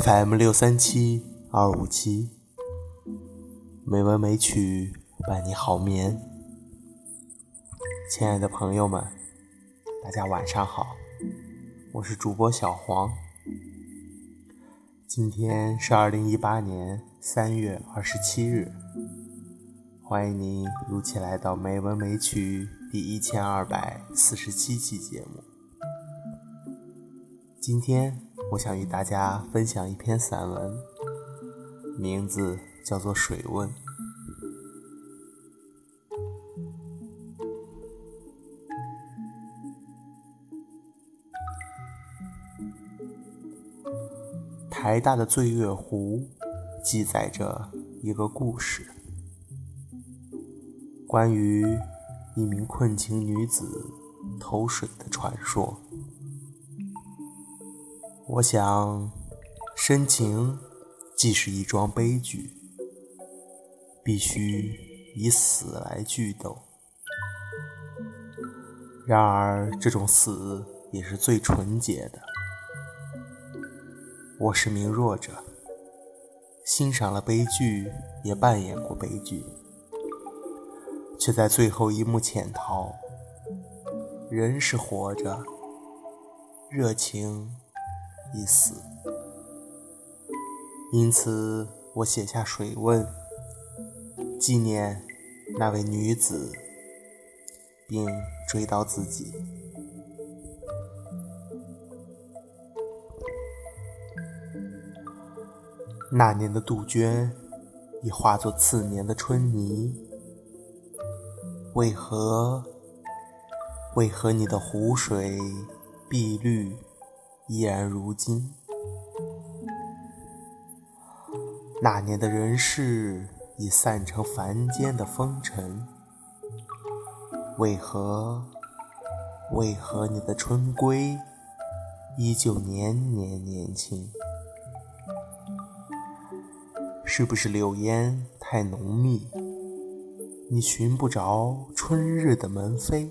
FM 六三七二五七，美文美曲伴你好眠。亲爱的朋友们，大家晚上好，我是主播小黄。今天是二零一八年三月二十七日，欢迎您如期来到《美文美曲》第一千二百四十七期节目。今天。我想与大家分享一篇散文，名字叫做《水问》。台大的醉月湖记载着一个故事，关于一名困情女子投水的传说。我想，深情既是一桩悲剧，必须以死来剧斗。然而，这种死也是最纯洁的。我是名弱者，欣赏了悲剧，也扮演过悲剧，却在最后一幕潜逃。人是活着，热情。已死，因此我写下水问，纪念那位女子，并追悼自己。那年的杜鹃已化作次年的春泥，为何？为何你的湖水碧绿？依然如今，那年的人世已散成凡间的风尘。为何？为何你的春归依旧年年年轻？是不是柳烟太浓密，你寻不着春日的门扉？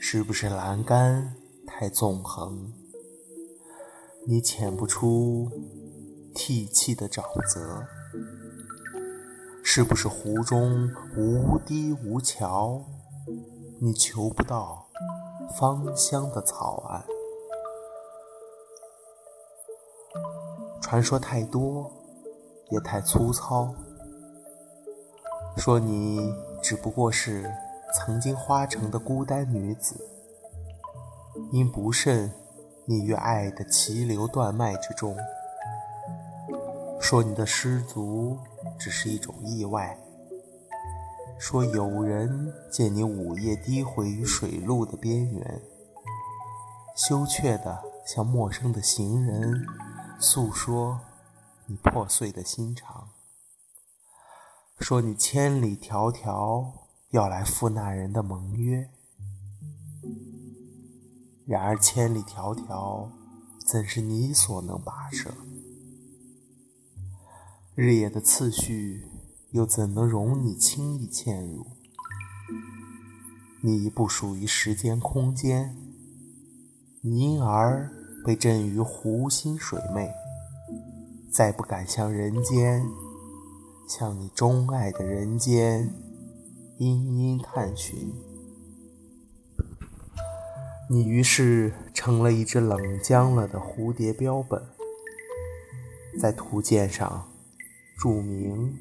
是不是栏杆？太纵横，你潜不出涕泣的沼泽；是不是湖中无堤无桥，你求不到芳香的草岸？传说太多，也太粗糙。说你只不过是曾经花城的孤单女子。因不慎溺于爱的急流断脉之中，说你的失足只是一种意外；说有人见你午夜低回于水路的边缘，羞怯的向陌生的行人诉说你破碎的心肠；说你千里迢迢要来赴那人的盟约。然而千里迢迢，怎是你所能跋涉？日夜的次序，又怎能容你轻易嵌入？你不属于时间空间，你因而被震于湖心水湄，再不敢向人间，向你钟爱的人间，殷殷探寻。你于是成了一只冷僵了的蝴蝶标本，在图鉴上注明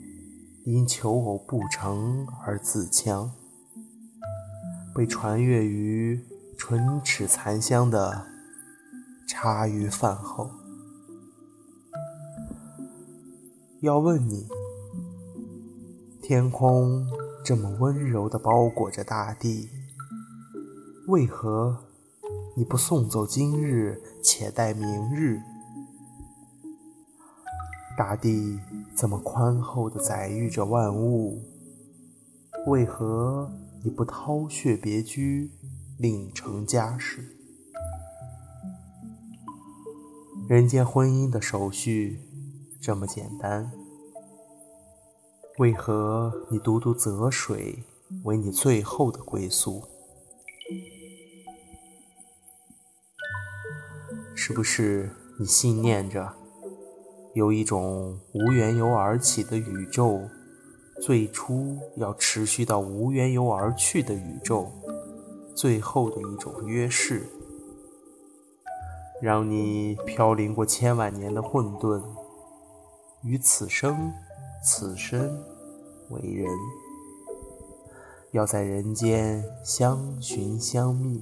因求偶不成而自戕，被传阅于唇齿残香的茶余饭后。要问你，天空这么温柔地包裹着大地，为何？你不送走今日，且待明日。大地这么宽厚的载育着万物，为何你不掏穴别居，另成家室？人间婚姻的手续这么简单，为何你独独择水为你最后的归宿？是不是你信念着，有一种无缘由而起的宇宙，最初要持续到无缘由而去的宇宙，最后的一种约誓，让你飘零过千万年的混沌，与此生、此生为人，要在人间相寻相觅。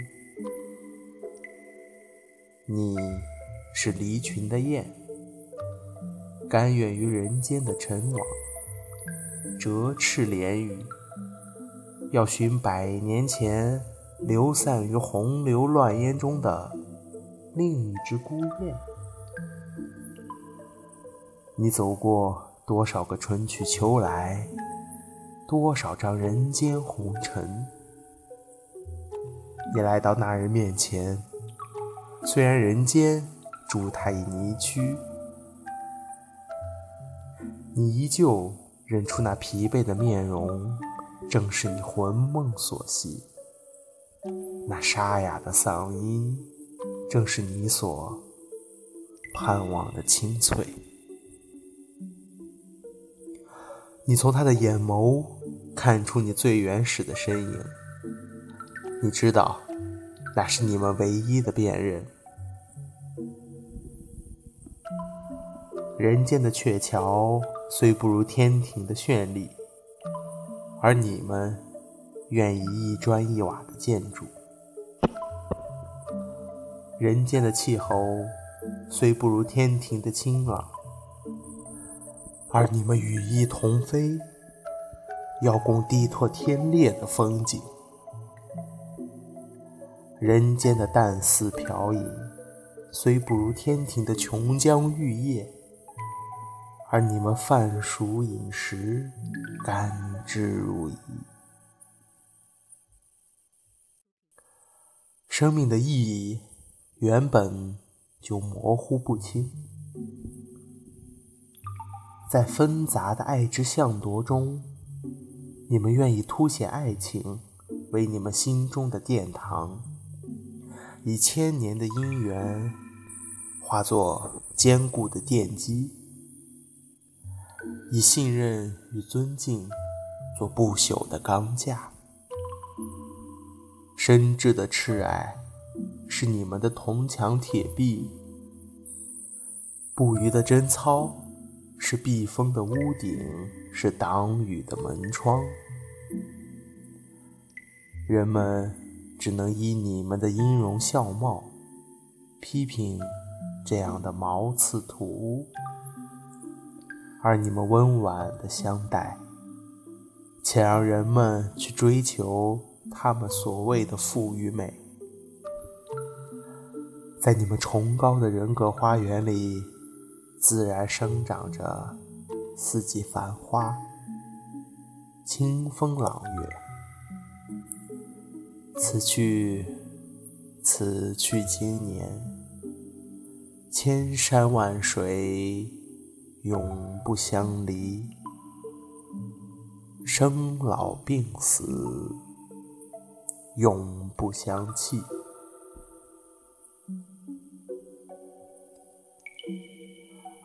你。是离群的雁，甘愿于人间的尘网，折翅连羽，要寻百年前流散于洪流乱烟中的另一只孤雁。你走过多少个春去秋来，多少张人间红尘，你来到那人面前，虽然人间。助他已泥躯，你依旧认出那疲惫的面容，正是你魂梦所系；那沙哑的嗓音，正是你所盼望的清脆。你从他的眼眸看出你最原始的身影，你知道，那是你们唯一的辨认。人间的鹊桥虽不如天庭的绚丽，而你们愿意一砖一瓦的建筑；人间的气候虽不如天庭的清朗，而你们羽翼同飞，要共地拓天裂的风景；人间的淡似飘影虽不如天庭的琼浆玉液。而你们饭熟饮食，甘之如饴。生命的意义原本就模糊不清，在纷杂的爱之象夺中，你们愿意凸显爱情为你们心中的殿堂，以千年的姻缘化作坚固的奠基。以信任与尊敬做不朽的钢架，深挚的挚爱是你们的铜墙铁壁，不渝的贞操是避风的屋顶，是挡雨的门窗。人们只能依你们的音容笑貌批评这样的毛刺土屋。而你们温婉的相待，且让人们去追求他们所谓的富与美。在你们崇高的人格花园里，自然生长着四季繁花、清风朗月。此去，此去经年，千山万水。永不相离，生老病死，永不相弃。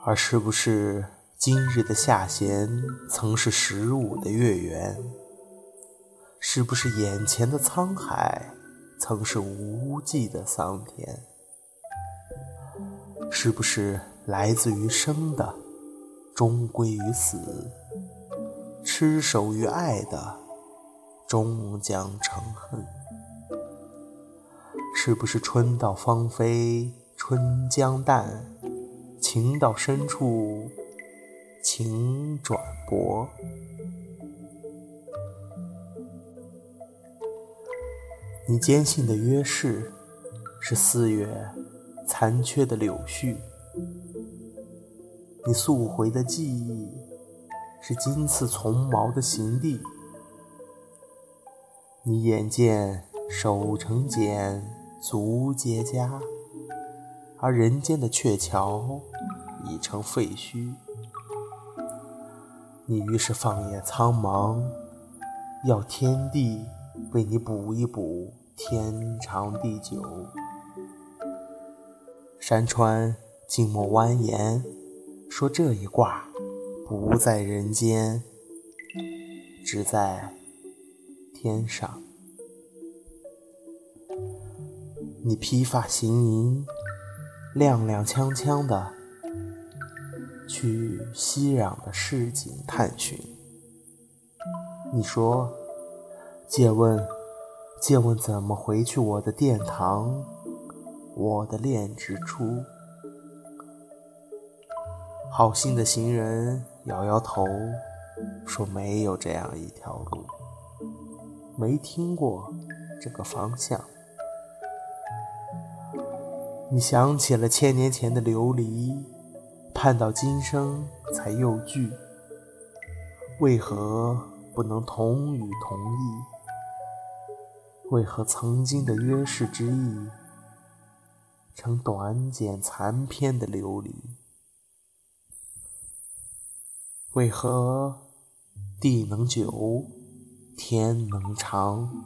而是不是今日的下弦曾是十五的月圆？是不是眼前的沧海曾是无际的桑田？是不是来自于生的？终归于死，痴守于爱的，终将成恨。是不是春到芳菲，春将淡；情到深处，情转薄。你坚信的约誓，是四月残缺的柳絮。你溯回的记忆，是金刺丛毛的行地。你眼见手成茧，足结痂，而人间的鹊桥已成废墟。你于是放眼苍茫，要天地为你补一补天长地久。山川。静默蜿蜒，说这一卦不在人间，只在天上。你披发行吟，踉踉跄跄的去熙攘的市井探寻。你说：“借问，借问怎么回去我的殿堂，我的恋之初？”好心的行人摇摇头，说：“没有这样一条路，没听过这个方向。”你想起了千年前的流离，盼到今生才又聚，为何不能同语同意？为何曾经的约誓之意，成短简残篇的流离？为何地能久，天能长，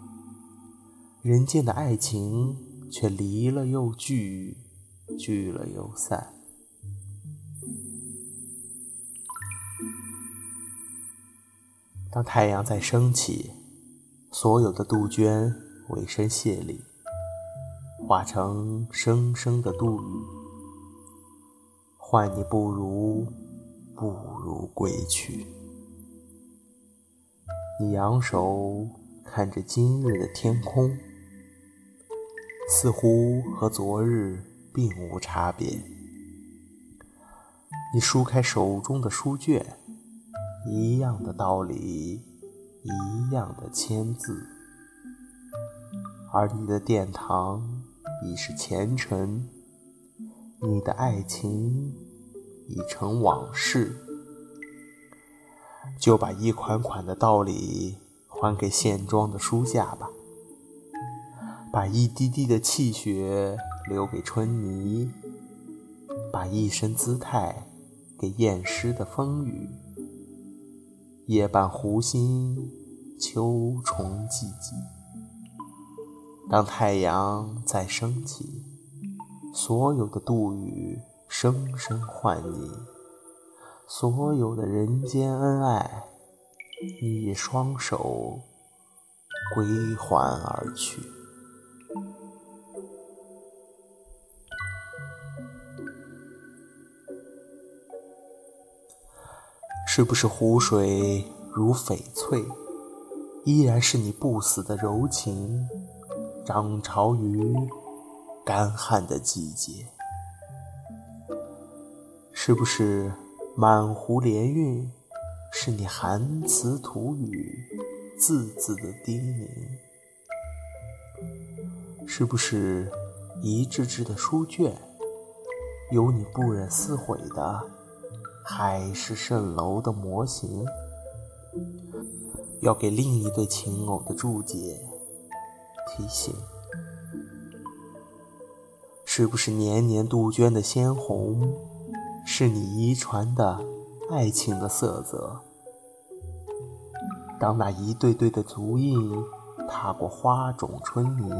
人间的爱情？却离了又聚，聚了又散。当太阳在升起，所有的杜鹃委身谢礼，化成声声的杜语，换你不如不如归去。你仰首看着今日的天空。似乎和昨日并无差别。你舒开手中的书卷，一样的道理，一样的签字，而你的殿堂已是前尘，你的爱情已成往事。就把一款款的道理还给现装的书架吧。把一滴滴的气血留给春泥，把一身姿态给厌湿的风雨。夜半湖心，秋虫寂寂。当太阳再升起，所有的杜宇声声唤你，所有的人间恩爱，以双手归还而去。是不是湖水如翡翠，依然是你不死的柔情，涨潮于干旱的季节？是不是满湖莲韵，是你含词吐语，字字的叮咛？是不是一支支的书卷，有你不忍撕毁的？海市蜃楼的模型，要给另一对情偶的注解提醒：是不是年年杜鹃的鲜红，是你遗传的爱情的色泽？当那一对对的足印踏过花种春泥，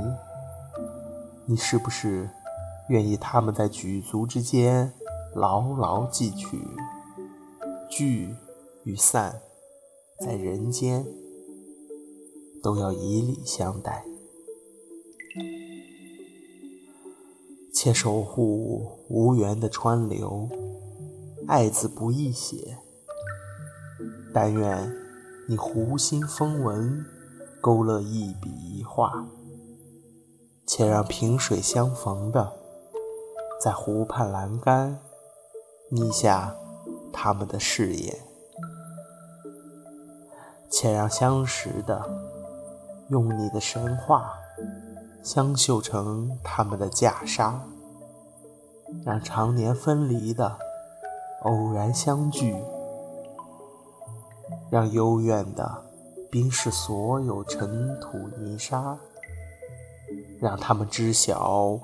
你是不是愿意他们在举足之间牢牢记取？聚与散，在人间都要以礼相待，且守护无缘的川流。爱字不易写，但愿你湖心风纹勾勒一笔一画，且让萍水相逢的，在湖畔栏杆拟下。他们的誓言，且让相识的用你的神话相绣成他们的袈裟，让常年分离的偶然相聚，让幽怨的冰释所有尘土泥沙，让他们知晓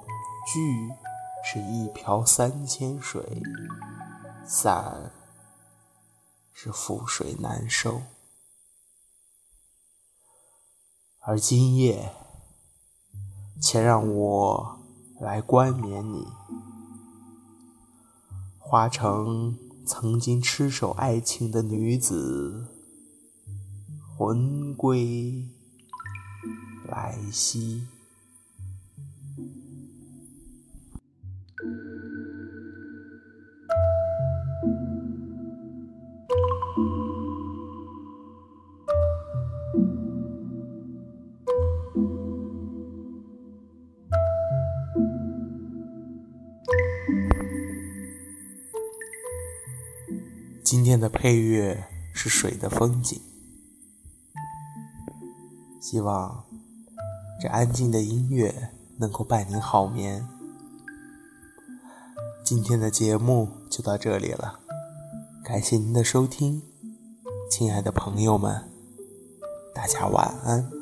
聚是一瓢三千水，散。是覆水难收，而今夜，且让我来冠冕你。化成曾经痴守爱情的女子，魂归来兮。配乐是水的风景，希望这安静的音乐能够伴您好眠。今天的节目就到这里了，感谢您的收听，亲爱的朋友们，大家晚安。